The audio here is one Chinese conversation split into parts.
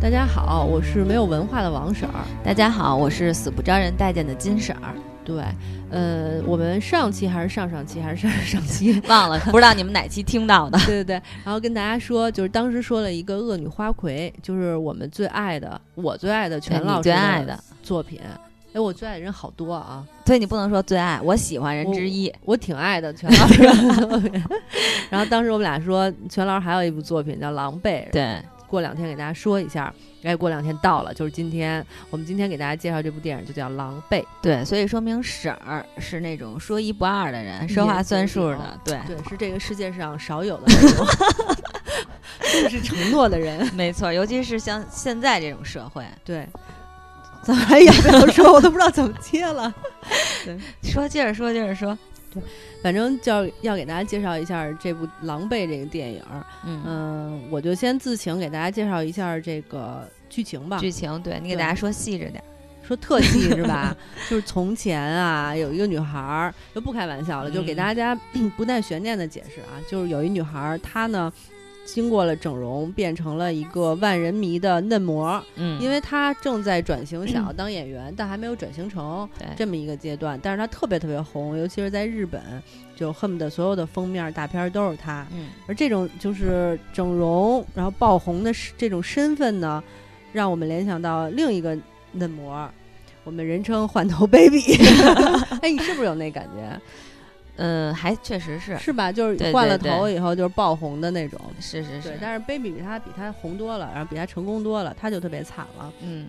大家好，我是没有文化的王婶儿。大家好，我是死不招人待见的金婶儿。对，呃，我们上期还是上上期还是上上期 忘了，不知道你们哪期听到的。对对对，然后跟大家说，就是当时说了一个《恶女花魁》，就是我们最爱的，我最爱的全老师最爱的作品。哎，我最爱的人好多啊，所以你不能说最爱，我喜欢人之一，我挺爱的全老师。然后当时我们俩说，全老师还有一部作品叫《狼狈》。对。过两天给大家说一下，哎，过两天到了，就是今天。我们今天给大家介绍这部电影就叫《狼狈》，对，所以说明婶儿是那种说一不二的人，说话算数的，对，对，是这个世界上少有的那种，重视承诺的人，没错，尤其是像现在这种社会，对。怎么还要不要说？我都不知道怎么接了。对，说接着说，接着说。对，反正就要要给大家介绍一下这部《狼狈》这个电影。嗯，我就先自请给大家介绍一下这个剧情吧。剧情，对你给大家说细致点，说特细是吧？就是从前啊，有一个女孩儿，就不开玩笑了，就给大家 不带悬念的解释啊，就是有一女孩儿，她呢。经过了整容，变成了一个万人迷的嫩模。嗯，因为她正在转型，想要 当演员，但还没有转型成这么一个阶段。但是她特别特别红，尤其是在日本，就恨不得所有的封面大片都是她。嗯，而这种就是整容然后爆红的这种身份呢，让我们联想到另一个嫩模，我们人称“换头 baby”。哎，你是不是有那感觉？嗯，还确实是是吧？就是换了头以后就是爆红的那种，是是是。但是 baby 比他比他红多了，然后比他成功多了，他就特别惨了。嗯，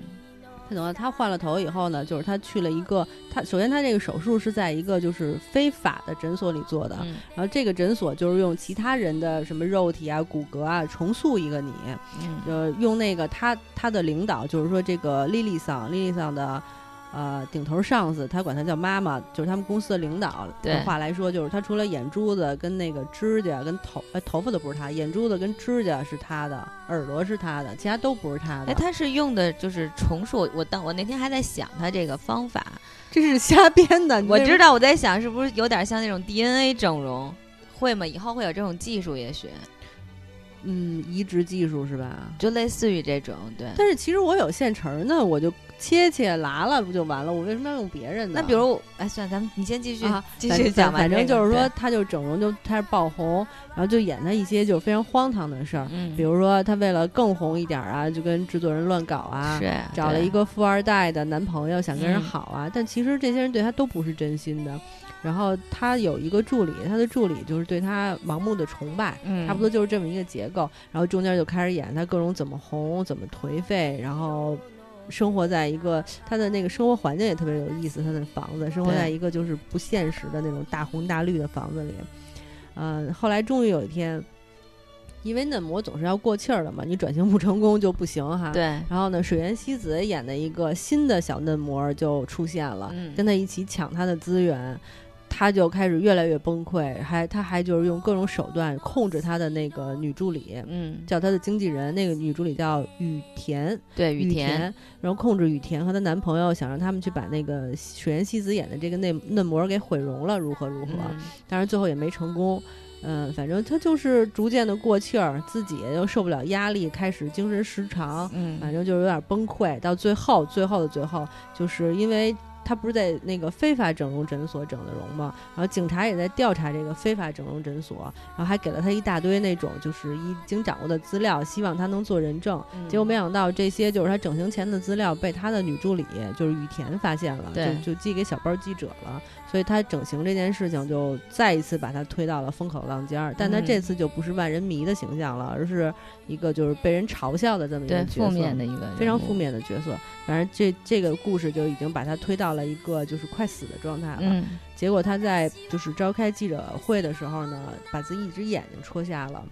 他怎么他换了头以后呢，就是他去了一个，他首先他这个手术是在一个就是非法的诊所里做的，然后这个诊所就是用其他人的什么肉体啊、骨骼啊重塑一个你，呃，用那个他他的领导就是说这个莉莉桑莉莉桑的。呃，顶头上司，他管他叫妈妈，就是他们公司的领导的话来说，就是他除了眼珠子跟那个指甲跟头，哎，头发都不是他，眼珠子跟指甲是他的，耳朵是他的，其他都不是他的。哎，他是用的就是重塑。我当我那天还在想他这个方法，这是瞎编的。我知道，我在想是不是有点像那种 DNA 整容，会吗？以后会有这种技术，也许。嗯，移植技术是吧？就类似于这种，对。但是其实我有现成的，我就切切拉拉不就完了？我为什么要用别人的？那比如，哎，算了，咱们你先继续，继续讲。反正就是说，他就整容就开始爆红，然后就演他一些就非常荒唐的事儿。嗯，比如说他为了更红一点啊，就跟制作人乱搞啊，找了一个富二代的男朋友，想跟人好啊。但其实这些人对他都不是真心的。然后他有一个助理，他的助理就是对他盲目的崇拜，差不多就是这么一个结构。然后中间就开始演他各种怎么红，怎么颓废，然后生活在一个他的那个生活环境也特别有意思。他的房子生活在一个就是不现实的那种大红大绿的房子里。嗯，后来终于有一天，因为嫩模总是要过气儿的嘛，你转型不成功就不行哈。对。然后呢，水原希子演的一个新的小嫩模就出现了，跟他一起抢他的资源。他就开始越来越崩溃，还他还就是用各种手段控制他的那个女助理，嗯，叫他的经纪人，那个女助理叫雨田，对雨田，然后控制雨田和她男朋友，想让他们去把那个水原希子演的这个嫩嫩模给毁容了，如何如何，但是最后也没成功，嗯，反正他就是逐渐的过气儿，自己又受不了压力，开始精神失常，嗯，反正就是有点崩溃，到最后最后的最后，就是因为。他不是在那个非法整容诊所整的容吗？然后警察也在调查这个非法整容诊所，然后还给了他一大堆那种就是已经掌握的资料，希望他能做人证。结果没想到这些就是他整形前的资料被他的女助理就是雨田发现了，就就寄给小包记者了。所以他整形这件事情就再一次把他推到了风口浪尖儿。但他这次就不是万人迷的形象了，而是一个就是被人嘲笑的这么一个角色，负面的一个非常负面的角色。反正这这个故事就已经把他推到了。一个就是快死的状态了，结果他在就是召开记者会的时候呢，把自己一只眼睛戳瞎了，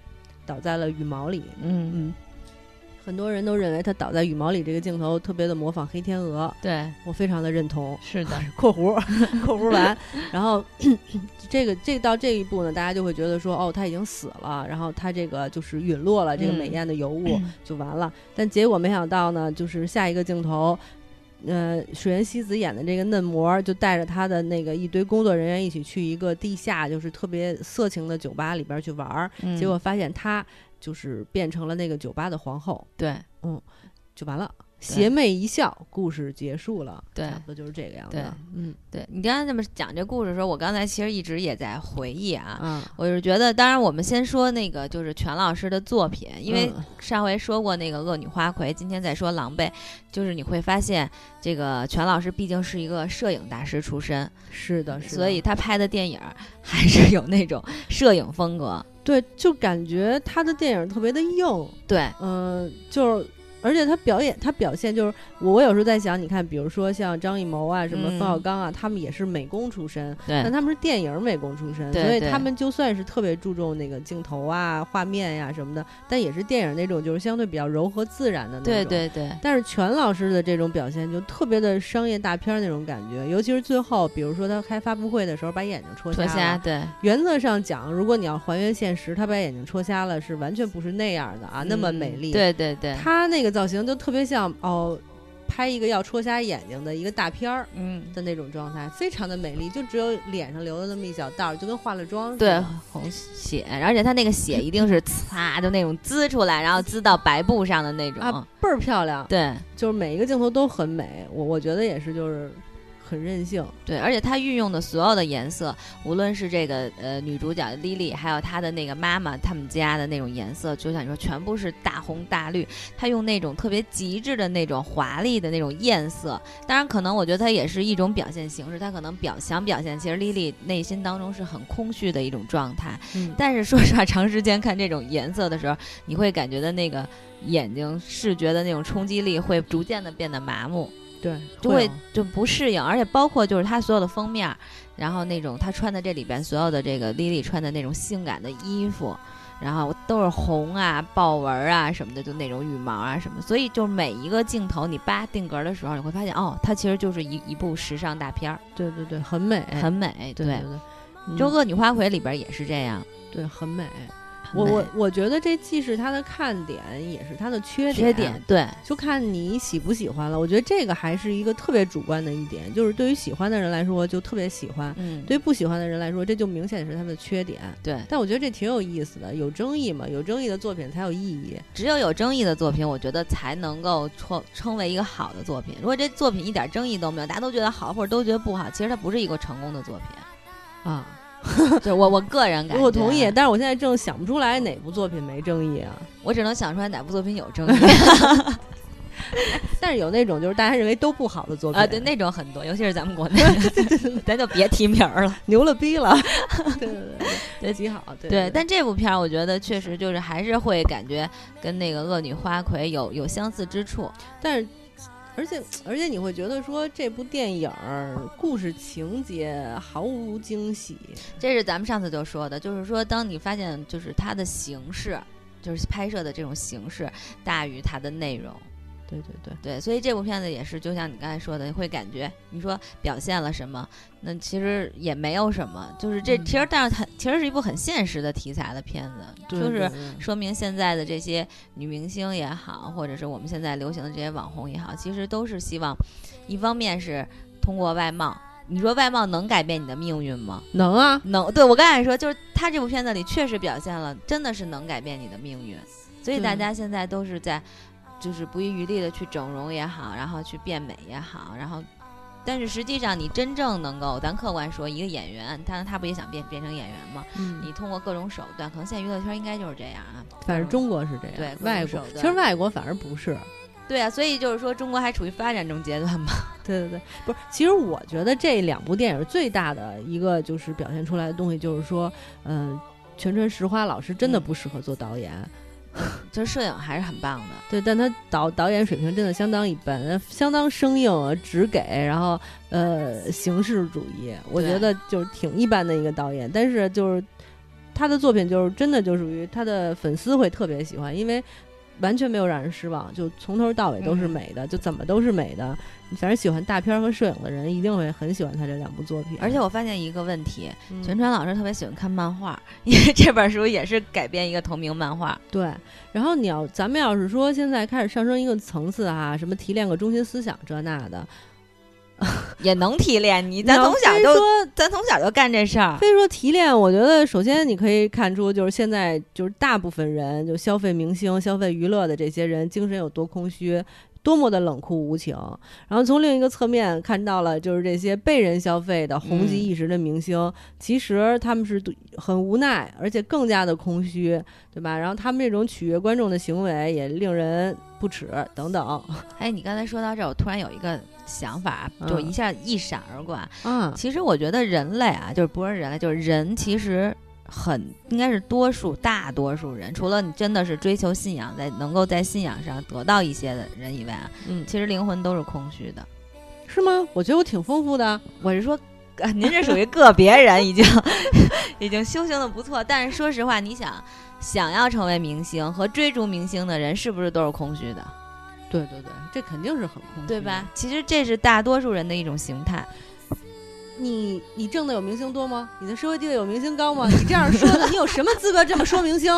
倒在了羽毛里。嗯嗯，很多人都认为他倒在羽毛里这个镜头特别的模仿黑天鹅，对我非常的认同。是的，括弧 括弧完，然后 这个这到这一步呢，大家就会觉得说，哦，他已经死了，然后他这个就是陨落了，这个美艳的尤物就完了。但结果没想到呢，就是下一个镜头。呃，水原希子演的这个嫩模就带着她的那个一堆工作人员一起去一个地下，就是特别色情的酒吧里边去玩儿，结果发现她就是变成了那个酒吧的皇后。对，嗯，就完了。邪魅一笑，故事结束了，对，差不多就是这个样子。嗯，对你刚才这么讲这故事的时候，我刚才其实一直也在回忆啊。嗯，我是觉得，当然我们先说那个就是全老师的作品，因为上回说过那个恶女花魁，今天再说狼狈，就是你会发现这个全老师毕竟是一个摄影大师出身，是的是，所以他拍的电影 还是有那种摄影风格。对，就感觉他的电影特别的硬。对，嗯，就是。而且他表演，他表现就是我。我有时候在想，你看，比如说像张艺谋啊，什么冯小刚啊，他们也是美工出身，但他们是电影美工出身，所以他们就算是特别注重那个镜头啊、画面呀什么的，但也是电影那种就是相对比较柔和自然的那种。对对对。但是全老师的这种表现就特别的商业大片那种感觉，尤其是最后，比如说他开发布会的时候把眼睛戳瞎了。对。原则上讲，如果你要还原现实，他把眼睛戳瞎了是完全不是那样的啊，那么美丽。对对对。他那个造型就特别像哦，拍一个要戳瞎眼睛的一个大片儿，嗯的那种状态，非常的美丽，就只有脸上留了那么一小道，就跟化了妆。对，红血，而且他那个血一定是擦，就那种滋出来，然后滋到白布上的那种，啊，倍儿漂亮。对，就是每一个镜头都很美，我我觉得也是，就是。很任性，对，而且他运用的所有的颜色，无论是这个呃女主角的 Lily，还有她的那个妈妈他们家的那种颜色，就像你说，全部是大红大绿。他用那种特别极致的那种华丽的那种艳色，当然可能我觉得他也是一种表现形式，他可能表想表现，其实 Lily 内心当中是很空虚的一种状态。嗯，但是说实话，长时间看这种颜色的时候，你会感觉到那个眼睛视觉的那种冲击力会逐渐的变得麻木。对，就会就不适应，而且包括就是他所有的封面，然后那种他穿的这里边所有的这个 Lily 穿的那种性感的衣服，然后都是红啊、豹纹啊什么的，就那种羽毛啊什么，所以就每一个镜头你扒定格的时候，你会发现哦，它其实就是一一部时尚大片儿。对对对，很美，很美。对对对，就恶女花魁里边也是这样，对，很美。我我我觉得这既是它的看点，也是它的缺点。缺点对，就看你喜不喜欢了。我觉得这个还是一个特别主观的一点，就是对于喜欢的人来说就特别喜欢，嗯，对于不喜欢的人来说这就明显是他的缺点。对，但我觉得这挺有意思的，有争议嘛，有争议的作品才有意义。只有有争议的作品，我觉得才能够称称为一个好的作品。如果这作品一点争议都没有，大家都觉得好或者都觉得不好，其实它不是一个成功的作品啊。对我我个人感觉，我同意，但是我现在正想不出来哪部作品没争议啊，我只能想出来哪部作品有争议。但是有那种就是大家认为都不好的作品啊，对那种很多，尤其是咱们国内，咱就别提名了，牛了逼了。对对对，对极好。对，但这部片儿我觉得确实就是还是会感觉跟那个恶女花魁有有相似之处，但是。而且而且你会觉得说这部电影故事情节毫无惊喜，这是咱们上次就说的，就是说当你发现就是它的形式，就是拍摄的这种形式大于它的内容。对对对对，所以这部片子也是，就像你刚才说的，会感觉你说表现了什么，那其实也没有什么，就是这其实，但是它其实是一部很现实的题材的片子，就是说明现在的这些女明星也好，或者是我们现在流行的这些网红也好，其实都是希望，一方面是通过外貌，你说外貌能改变你的命运吗？能啊，能。对我刚才说，就是他这部片子里确实表现了，真的是能改变你的命运，所以大家现在都是在。就是不遗余力的去整容也好，然后去变美也好，然后，但是实际上你真正能够，咱客观说，一个演员，他他不也想变变成演员吗？嗯，你通过各种手段，可能现在娱乐圈应该就是这样啊。反正中国是这样，对，外国其实外国反而不是。对啊，所以就是说中国还处于发展中阶段嘛。对对对，不是，其实我觉得这两部电影最大的一个就是表现出来的东西，就是说，嗯，全川石花老师真的不适合做导演。就 是摄影还是很棒的，对，但他导导演水平真的相当一般，相当生硬，只给，然后呃形式主义，我觉得就是挺一般的一个导演。但是就是他的作品就是真的就属于他的粉丝会特别喜欢，因为完全没有让人失望，就从头到尾都是美的，就怎么都是美的。反正喜欢大片和摄影的人一定会很喜欢他这两部作品。而且我发现一个问题，全川老师特别喜欢看漫画，因为这本书也是改编一个同名漫画。对，然后你要咱们要是说现在开始上升一个层次啊，什么提炼个中心思想这那的。也能提炼你，咱从小就咱从小就干这事儿。非说提炼，我觉得首先你可以看出，就是现在就是大部分人就消费明星、消费娱乐的这些人精神有多空虚。多么的冷酷无情。然后从另一个侧面看到了，就是这些被人消费的红极一时的明星，其实他们是很无奈，而且更加的空虚，对吧？然后他们这种取悦观众的行为也令人不齿，等等。哎，你刚才说到这儿，我突然有一个想法，就一下一闪而过。嗯，其实我觉得人类啊，就是不是人类，就是人，其实。很应该是多数大多数人，除了你真的是追求信仰，在能够在信仰上得到一些的人以外啊，嗯，其实灵魂都是空虚的，是吗？我觉得我挺丰富的。我是说，您这属于个别人，已经 已经修行的不错。但是说实话，你想想要成为明星和追逐明星的人，是不是都是空虚的？对对对，这肯定是很空虚，对吧？其实这是大多数人的一种形态。你你挣的有明星多吗？你的社会地位有明星高吗？你这样说的，你有什么资格这么说明星？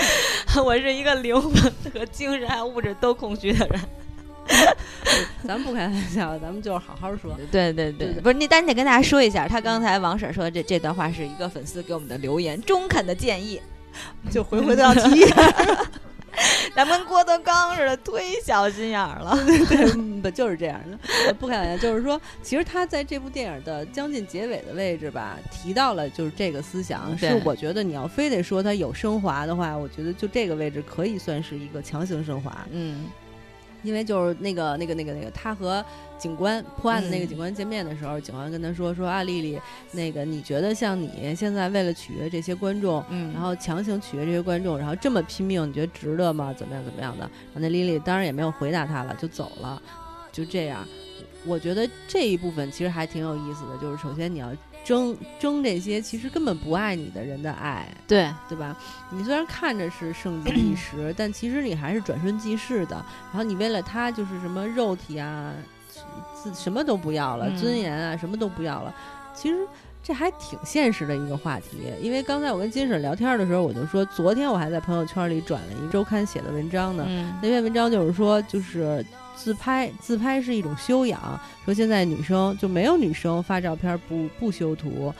我是一个灵魂和精神还有物质都空虚的人。咱们不开玩笑，咱们就是好好说。对对对，不是你，但你得跟大家说一下，他刚才王婶说这这段话是一个粉丝给我们的留言，中肯的建议，就回回都要提。咱们郭德纲似的，忒小心眼儿了。对，不就是这样的？不开玩笑，就是说，其实他在这部电影的将近结尾的位置吧，提到了就是这个思想。是我觉得你要非得说他有升华的话，我觉得就这个位置可以算是一个强行升华。嗯。因为就是那个那个那个那个，他和警官破案的那个警官见面的时候，警官跟他说说啊，丽丽，那个你觉得像你现在为了取悦这些观众，嗯，然后强行取悦这些观众，然后这么拼命，你觉得值得吗？怎么样怎么样的？然后那丽丽当然也没有回答他了，就走了，就这样。我觉得这一部分其实还挺有意思的，就是首先你要。争争这些其实根本不爱你的人的爱，对对吧？你虽然看着是盛极一时，但其实你还是转瞬即逝的。然后你为了他就是什么肉体啊，自什么都不要了，尊严啊什么都不要了。其实这还挺现实的一个话题。因为刚才我跟金婶聊天的时候，我就说，昨天我还在朋友圈里转了一周刊写的文章呢。那篇文章就是说，就是。自拍，自拍是一种修养。说现在女生就没有女生发照片不不修图，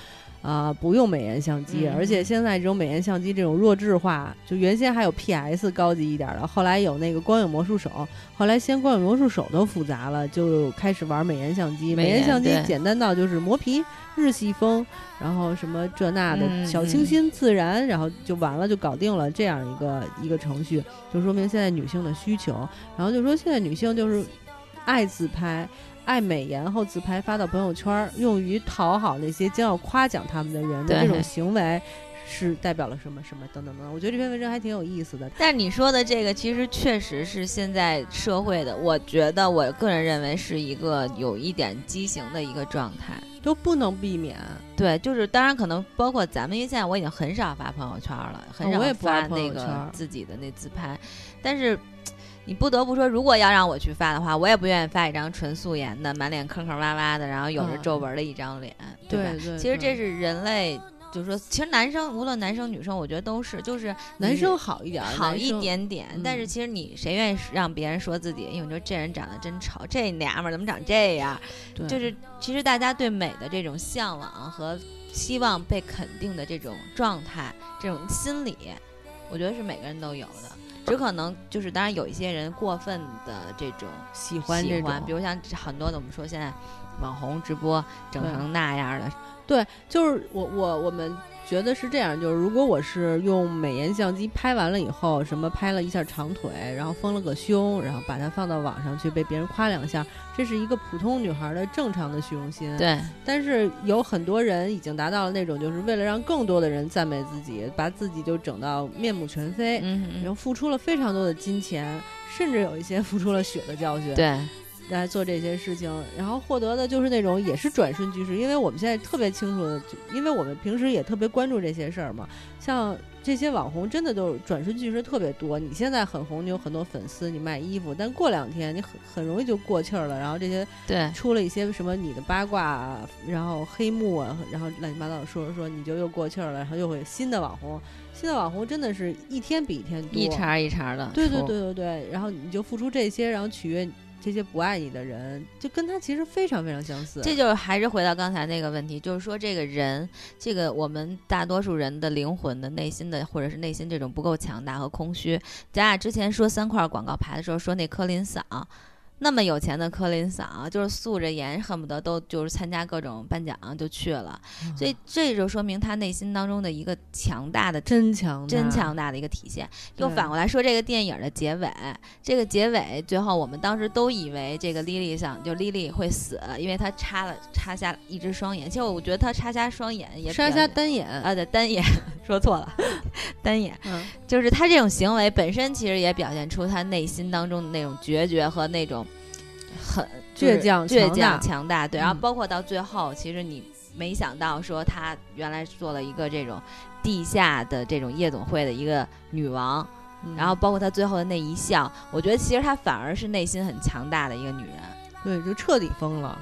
啊，不用美颜相机。而且现在这种美颜相机这种弱智化，就原先还有 PS 高级一点的，后来有那个光影魔术手，后来先光影魔术手都复杂了，就开始玩美颜相机。美颜相机简单到就是磨皮。日系风，然后什么这那的小清新自然，然后就完了，就搞定了这样一个一个程序，就说明现在女性的需求。然后就说现在女性就是爱自拍，爱美颜后自拍发到朋友圈，用于讨好那些将要夸奖他们的人的这种行为。是代表了什么什么等等等等，我觉得这篇文章还挺有意思的。但你说的这个，其实确实是现在社会的，我觉得我个人认为是一个有一点畸形的一个状态，都不能避免。对，就是当然可能包括咱们，因为现在我已经很少发朋友圈了，很少发那个自己的那自拍。但是你不得不说，如果要让我去发的话，我也不愿意发一张纯素颜的，满脸坑坑洼洼的，然后有着皱纹的一张脸，对吧？其实这是人类。就是说，其实男生无论男生女生，我觉得都是，就是男生好一点，好一点点。但是其实你谁愿意让别人说自己？因为你说这人长得真丑，这娘们儿怎么长这样？就是其实大家对美的这种向往和希望被肯定的这种状态、这种心理，我觉得是每个人都有的。只可能就是，当然有一些人过分的这种喜欢喜欢，比如像很多的我们说现在网红直播整成那样的。对，就是我我我们觉得是这样，就是如果我是用美颜相机拍完了以后，什么拍了一下长腿，然后丰了个胸，然后把它放到网上去被别人夸两下，这是一个普通女孩的正常的虚荣心。对，但是有很多人已经达到了那种，就是为了让更多的人赞美自己，把自己就整到面目全非，然后付出了非常多的金钱，甚至有一些付出了血的教训。对。来做这些事情，然后获得的就是那种也是转瞬即逝，因为我们现在特别清楚的，因为我们平时也特别关注这些事儿嘛。像这些网红，真的都转瞬即逝特别多。你现在很红，你有很多粉丝，你卖衣服，但过两天你很很容易就过气儿了。然后这些对出了一些什么你的八卦，然后黑幕啊，然后乱七八糟的说说，你就又过气儿了，然后又会新的网红，新的网红真的是一天比一天多，一茬一茬的。对对对对对，然后你就付出这些，然后取悦。这些不爱你的人，就跟他其实非常非常相似。这就是还是回到刚才那个问题，就是说这个人，这个我们大多数人的灵魂的内心的，或者是内心这种不够强大和空虚。咱俩之前说三块广告牌的时候，说那柯林嫂，那么有钱的柯林嫂，就是素着颜，恨不得都就是参加各种颁奖就去了，所以这就说明他内心当中的一个强大的真强真强大的一个体现。又反过来说，这个电影的结尾，这个结尾最后我们当时都以为这个莉莉想就莉莉会死，因为她插了插瞎一只双眼。其实我觉得她插瞎双眼也插瞎单眼啊，对单眼 说错了，单眼，就是她这种行为本身其实也表现出她内心当中的那种决绝和那种。很倔强、倔强、强大，对。然后包括到最后，其实你没想到说她原来做了一个这种地下的这种夜总会的一个女王，然后包括她最后的那一笑，我觉得其实她反而是内心很强大的一个女人，对，就彻底疯了。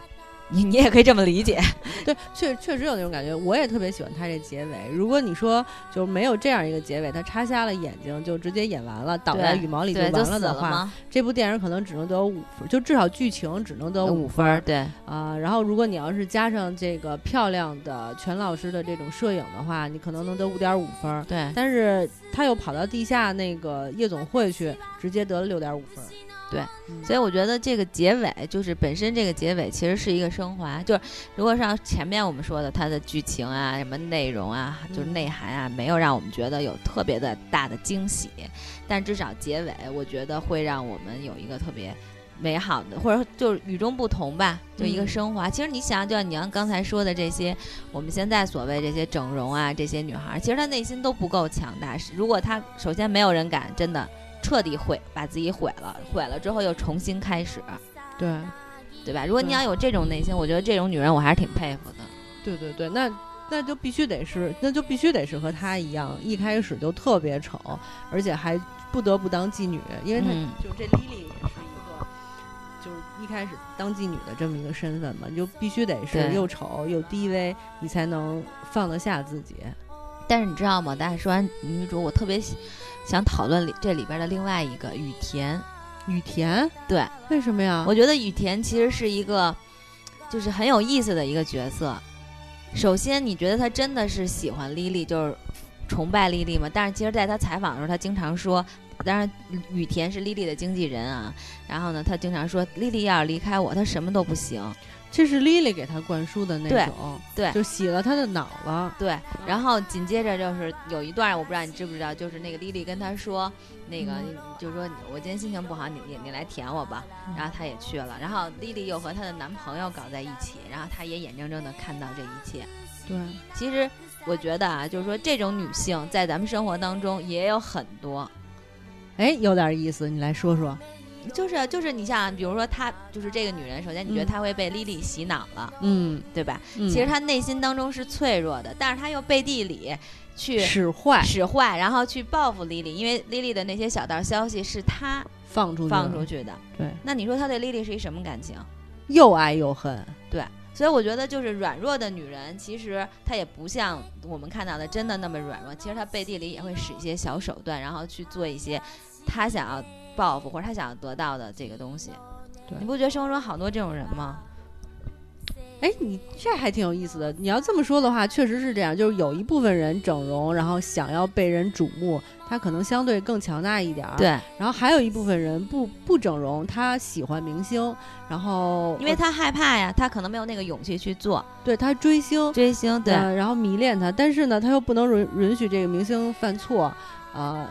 你你也可以这么理解，对，确确实有那种感觉。我也特别喜欢他这结尾。如果你说就没有这样一个结尾，他插瞎了眼睛就直接演完了，倒在羽毛里就完了的话，这部电影可能只能得五分，就至少剧情只能得五分。对啊，然后如果你要是加上这个漂亮的全老师的这种摄影的话，你可能能得五点五分。对，但是他又跑到地下那个夜总会去，直接得了六点五分。对，所以我觉得这个结尾就是本身这个结尾其实是一个升华，就是如果像前面我们说的它的剧情啊、什么内容啊、就是内涵啊，没有让我们觉得有特别的大的惊喜，但至少结尾我觉得会让我们有一个特别美好的，或者就是与众不同吧，就一个升华。其实你想，就像你刚才说的这些，我们现在所谓这些整容啊，这些女孩，其实她内心都不够强大。如果她首先没有人敢真的。彻底毁，把自己毁了，毁了之后又重新开始，对，对吧？如果你要有这种内心，我觉得这种女人我还是挺佩服的。对对对，那那就必须得是，那就必须得是和她一样，一开始就特别丑，而且还不得不当妓女，因为她就这莉莉也是一个，就是一开始当妓女的这么一个身份嘛，你就必须得是又丑又低微，你才能放得下自己。但是你知道吗？大家说完女主，我特别喜。想讨论里这里边的另外一个雨田，雨田对，为什么呀？我觉得雨田其实是一个，就是很有意思的一个角色。首先，你觉得他真的是喜欢莉莉，就是崇拜莉莉吗？但是其实，在他采访的时候，他经常说，当然雨田是莉莉的经纪人啊。然后呢，他经常说，莉莉要是离开我，他什么都不行。这是莉莉给他灌输的那种，对，就洗了他的脑了。对，然后紧接着就是有一段，我不知道你知不知道，就是那个莉莉跟他说，那个就是说我今天心情不好，你你你来舔我吧。然后他也去了，然后莉莉又和她的男朋友搞在一起，然后她也眼睁睁的看到这一切。对，其实我觉得啊，就是说这种女性在咱们生活当中也有很多。哎，有点意思，你来说说。就是就是你像比如说她就是这个女人，首先你觉得她会被莉莉洗脑了，嗯，对吧？其实她内心当中是脆弱的，但是她又背地里去使坏使坏，然后去报复莉莉，因为莉莉的那些小道消息是她放出放出去的。对，那你说她对莉莉是一什么感情？又爱又恨。对，所以我觉得就是软弱的女人，其实她也不像我们看到的真的那么软弱，其实她背地里也会使一些小手段，然后去做一些她想要。报复或者他想要得到的这个东西，你不觉得生活中好多这种人吗？哎，你这还挺有意思的。你要这么说的话，确实是这样。就是有一部分人整容，然后想要被人瞩目，他可能相对更强大一点儿。对。然后还有一部分人不不整容，他喜欢明星，然后因为他害怕呀，他可能没有那个勇气去做。对他追星，追星，对，然后迷恋他，但是呢，他又不能允允许这个明星犯错，啊。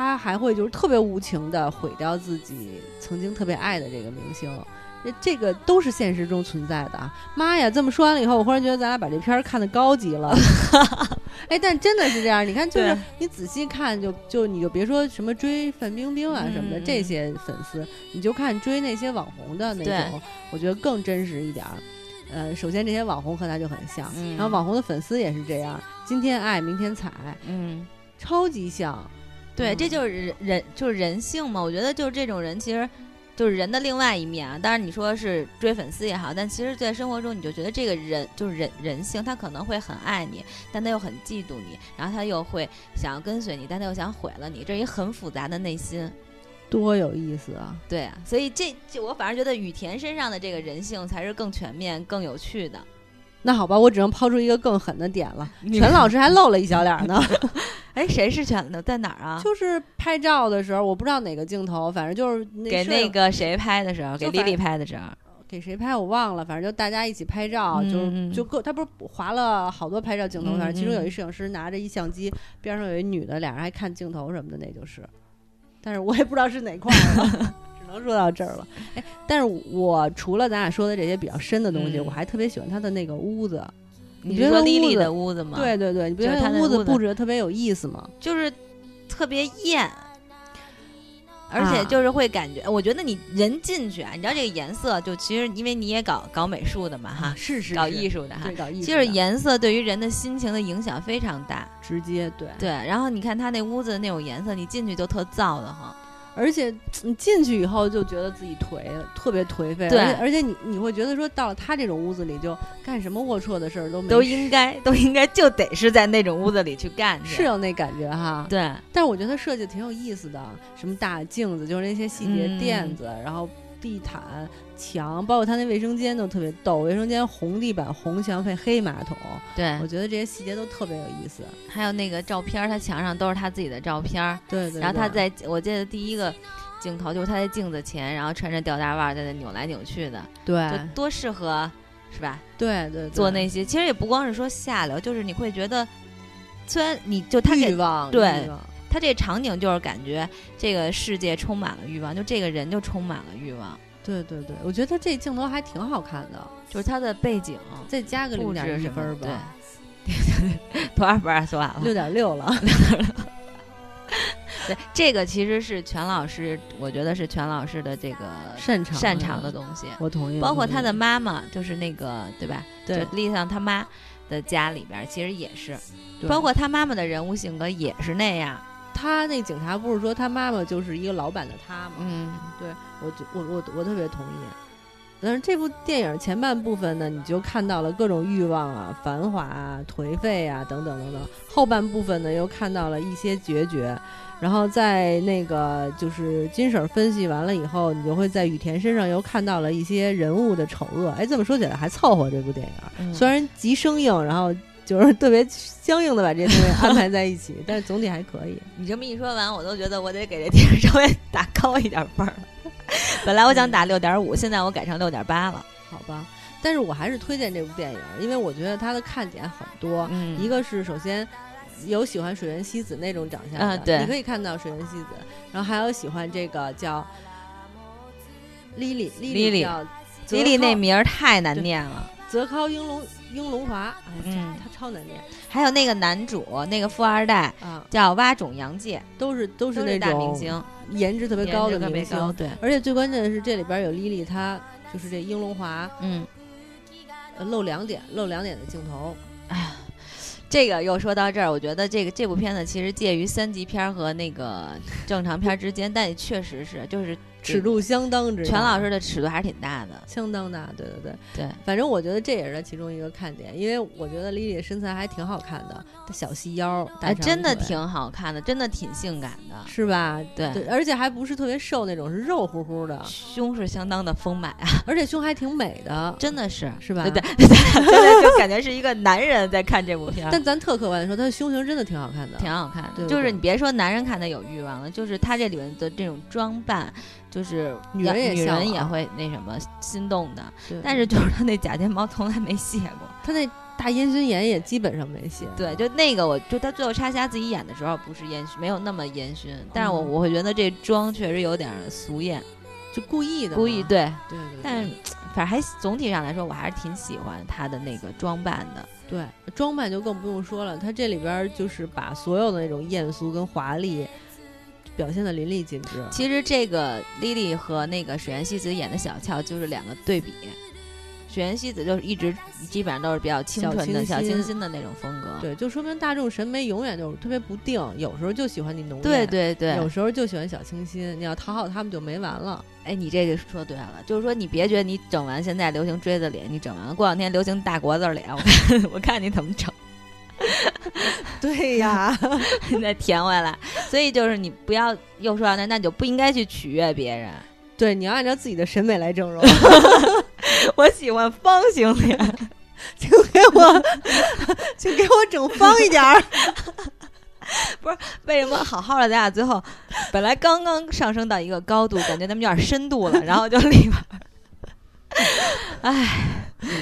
他还会就是特别无情的毁掉自己曾经特别爱的这个明星，这这个都是现实中存在的啊。妈呀，这么说完了以后，我忽然觉得咱俩把这片儿看的高级了。哎，但真的是这样，你看，就是你仔细看，就就你就别说什么追范冰冰啊什么的这些粉丝，你就看追那些网红的那种，我觉得更真实一点。呃，首先这些网红和他就很像，然后网红的粉丝也是这样，今天爱，明天踩，嗯，超级像。对，这就是人人就是人性嘛。我觉得就是这种人，其实就是人的另外一面啊。当然你说是追粉丝也好，但其实，在生活中你就觉得这个人就是人人性，他可能会很爱你，但他又很嫉妒你，然后他又会想要跟随你，但他又想毁了你，这一很复杂的内心，多有意思啊！对啊，所以这这我反而觉得雨田身上的这个人性才是更全面、更有趣的。那好吧，我只能抛出一个更狠的点了，全老师还露了一小脸呢。哎，谁是选的？在哪儿啊？就是拍照的时候，我不知道哪个镜头，反正就是给那个谁拍的时候，给丽丽拍的时候，给谁拍我忘了，反正就大家一起拍照，就就各他不是划了好多拍照镜头，反正其中有一摄影师拿着一相机，边上有一女的，俩人还看镜头什么的，那就是，但是我也不知道是哪块了。能说到这儿了，哎，但是我除了咱俩说的这些比较深的东西，我还特别喜欢他的那个屋子。你觉得丽丽的屋子吗？对对对，你不觉得她屋子布置的特别有意思吗？就是特别艳，而且就是会感觉，我觉得你人进去啊，你知道这个颜色，就其实因为你也搞搞美术的嘛，哈，是是搞艺术的哈，搞艺术，就是颜色对于人的心情的影响非常大，直接对对。然后你看他那屋子的那种颜色，你进去就特燥的慌。而且你进去以后就觉得自己颓，特别颓废。对，而且你你会觉得说，到了他这种屋子里，就干什么龌龊的事儿都没。都应该 都应该就得是在那种屋子里去干。是有那感觉哈。对。但是我觉得设计挺有意思的，什么大镜子，就是那些细节垫子，然后地毯。墙，包括他那卫生间都特别逗，卫生间红地板、红墙配黑马桶。对，我觉得这些细节都特别有意思。还有那个照片，他墙上都是他自己的照片。对对。然后他在我记得第一个镜头就是他在镜子前，然后穿着吊带袜在那扭来扭去的。对。就多适合，是吧？对对。做那些，其实也不光是说下流，就是你会觉得，虽然你就他欲望，对他这场景就是感觉这个世界充满了欲望，就这个人就充满了欲望。对对对，我觉得这镜头还挺好看的，就是他的背景，再加个零点一分吧。对，多少分说完了？六点六了。对，这个其实是全老师，我觉得是全老师的这个擅长擅长的东西。我同意。包括他的妈妈，就是那个对吧？对，丽桑他妈的家里边其实也是，包括他妈妈的人物性格也是那样。他那警察不是说他妈妈就是一个老板的他吗？嗯，对我我我我特别同意。但是这部电影前半部分呢，你就看到了各种欲望啊、繁华啊、颓废啊等等等等。后半部分呢，又看到了一些决绝。然后在那个就是金婶分析完了以后，你就会在雨田身上又看到了一些人物的丑恶。哎，这么说起来还凑合这部电影，虽然极生硬，然后。就是特别相应的把这些东西安排在一起，但是总体还可以。你这么一说完，我都觉得我得给这电影稍微打高一点分儿。本来我想打六点五，现在我改成六点八了，好吧？但是我还是推荐这部电影，因为我觉得它的看点很多。嗯，一个是首先有喜欢水原希子那种长相的，对，你可以看到水原希子，然后还有喜欢这个叫 Lily Lily Lily 那名儿太难念了。泽尻英龙英龙华，嗯，他超难念。还有那个男主，那个富二代，啊，叫蛙种洋介，都是都是那种大明星，颜值特别高的明星。对，而且最关键的是这里边有莉莉，她就是这英龙华，嗯，露两点，露两点的镜头。哎呀，这个又说到这儿，我觉得这个这部片子其实介于三级片和那个正常片之间，但也确实是就是。尺度相当之，全老师的尺度还是挺大的，相当大，对对对对。反正我觉得这也是其中一个看点，因为我觉得莉莉身材还挺好看的，小细腰，哎，真的挺好看的，真的挺性感的，是吧？对，而且还不是特别瘦那种，是肉乎乎的，胸是相当的丰满啊，而且胸还挺美的，真的是，是吧？对对对，就感觉是一个男人在看这部片。但咱特客观的说，他的胸型真的挺好看的，挺好看的。就是你别说男人看他有欲望了，就是他这里面的这种装扮。就是女人也女人也会那什么心动的，但是就是他那假睫毛从来没卸过，他那大烟熏眼也基本上没卸。对，就那个，我就他最后插瞎自己眼的时候不是烟熏，没有那么烟熏，但是我我会觉得这妆确实有点俗艳，就故意的，故意对对对。但反正还总体上来说，我还是挺喜欢他的那个装扮的。对，装扮就更不用说了，他这里边就是把所有的那种艳俗跟华丽。表现的淋漓尽致。其实这个莉莉和那个水原希子演的小俏就是两个对比。水原希子就是一直基本上都是比较清纯的小清新的那种风格。对，就说明大众审美永远就是特别不定，有时候就喜欢你浓艳，对对对，有时候就喜欢小清新。你要讨好他们就没完了。哎，你这个说对了，就是说你别觉得你整完现在流行锥子脸，你整完了过两天流行大国字脸，我看 我看你怎么整。对呀，你再填回来。所以就是你不要又说到那，那你就不应该去取悦别人。对，你要按照自己的审美来整容。我喜欢方形脸，请给我，请给我整方一点儿。不是为什么好好的咱俩最后本来刚刚上升到一个高度，感觉咱们有点深度了，然后就立马，唉。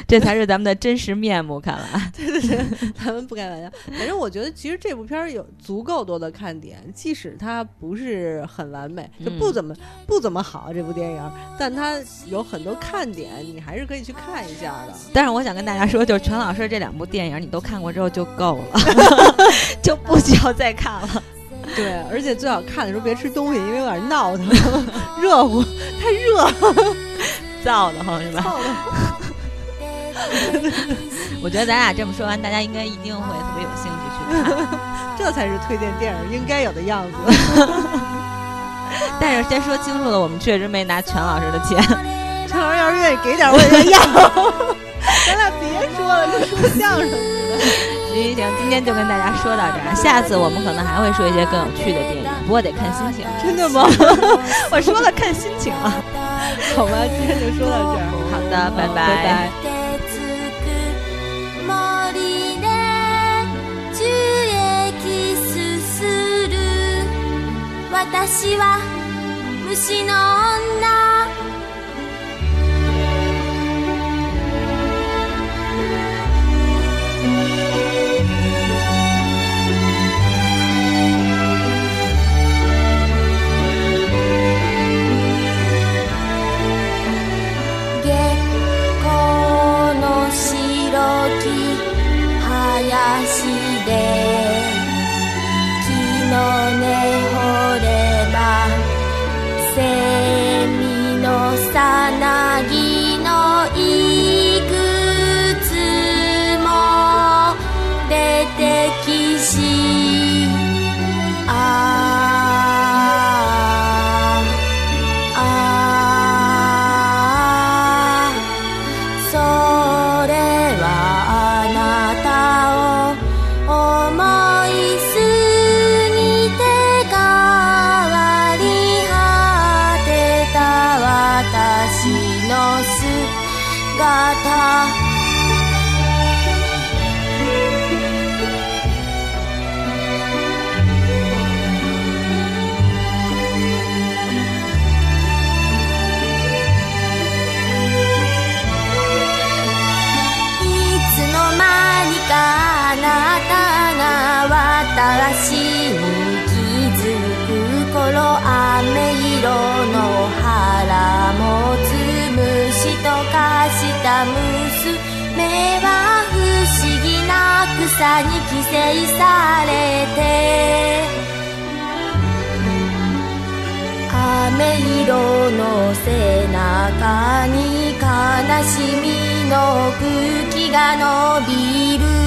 这才是咱们的真实面目，看来。对对对，咱们不开玩笑。反正我觉得，其实这部片儿有足够多的看点，即使它不是很完美，就不怎么不怎么好这部电影，但它有很多看点，你还是可以去看一下的。但是我想跟大家说，就是全老师这两部电影，你都看过之后就够了，就不需要再看了。对，而且最好看的时候别吃东西，因为有点闹腾，热乎，太热，燥的慌是吧？我觉得咱俩这么说完，大家应该一定会特别有兴趣去看，这才是推荐电影应该有的样子。但是先说清楚了，我们确实没拿全老师的钱。全老师要是愿意给点，我也要。咱俩别说了，跟说相声似的。行行行，今天就跟大家说到这儿，下次我们可能还会说一些更有趣的电影，不过得看心情。真的吗？我说了看心情啊。好吧，今天就说到这儿。好的，拜拜。拜。私は虫の女 था さに寄生されて。飴色の背中に悲しみの空気が伸びる。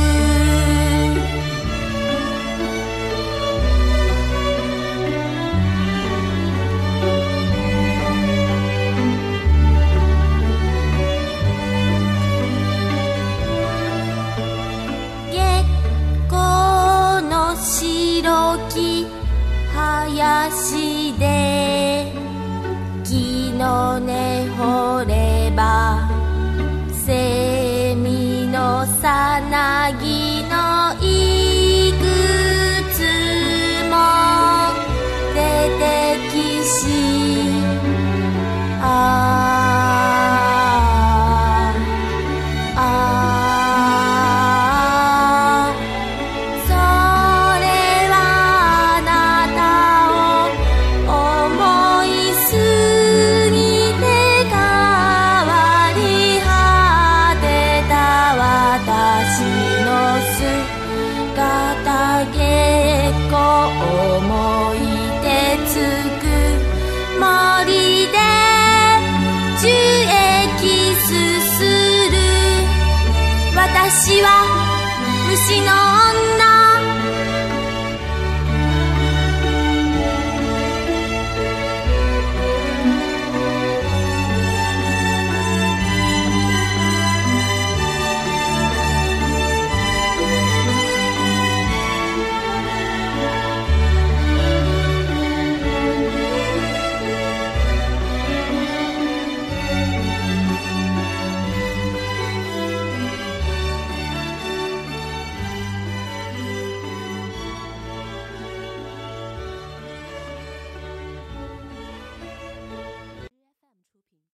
しの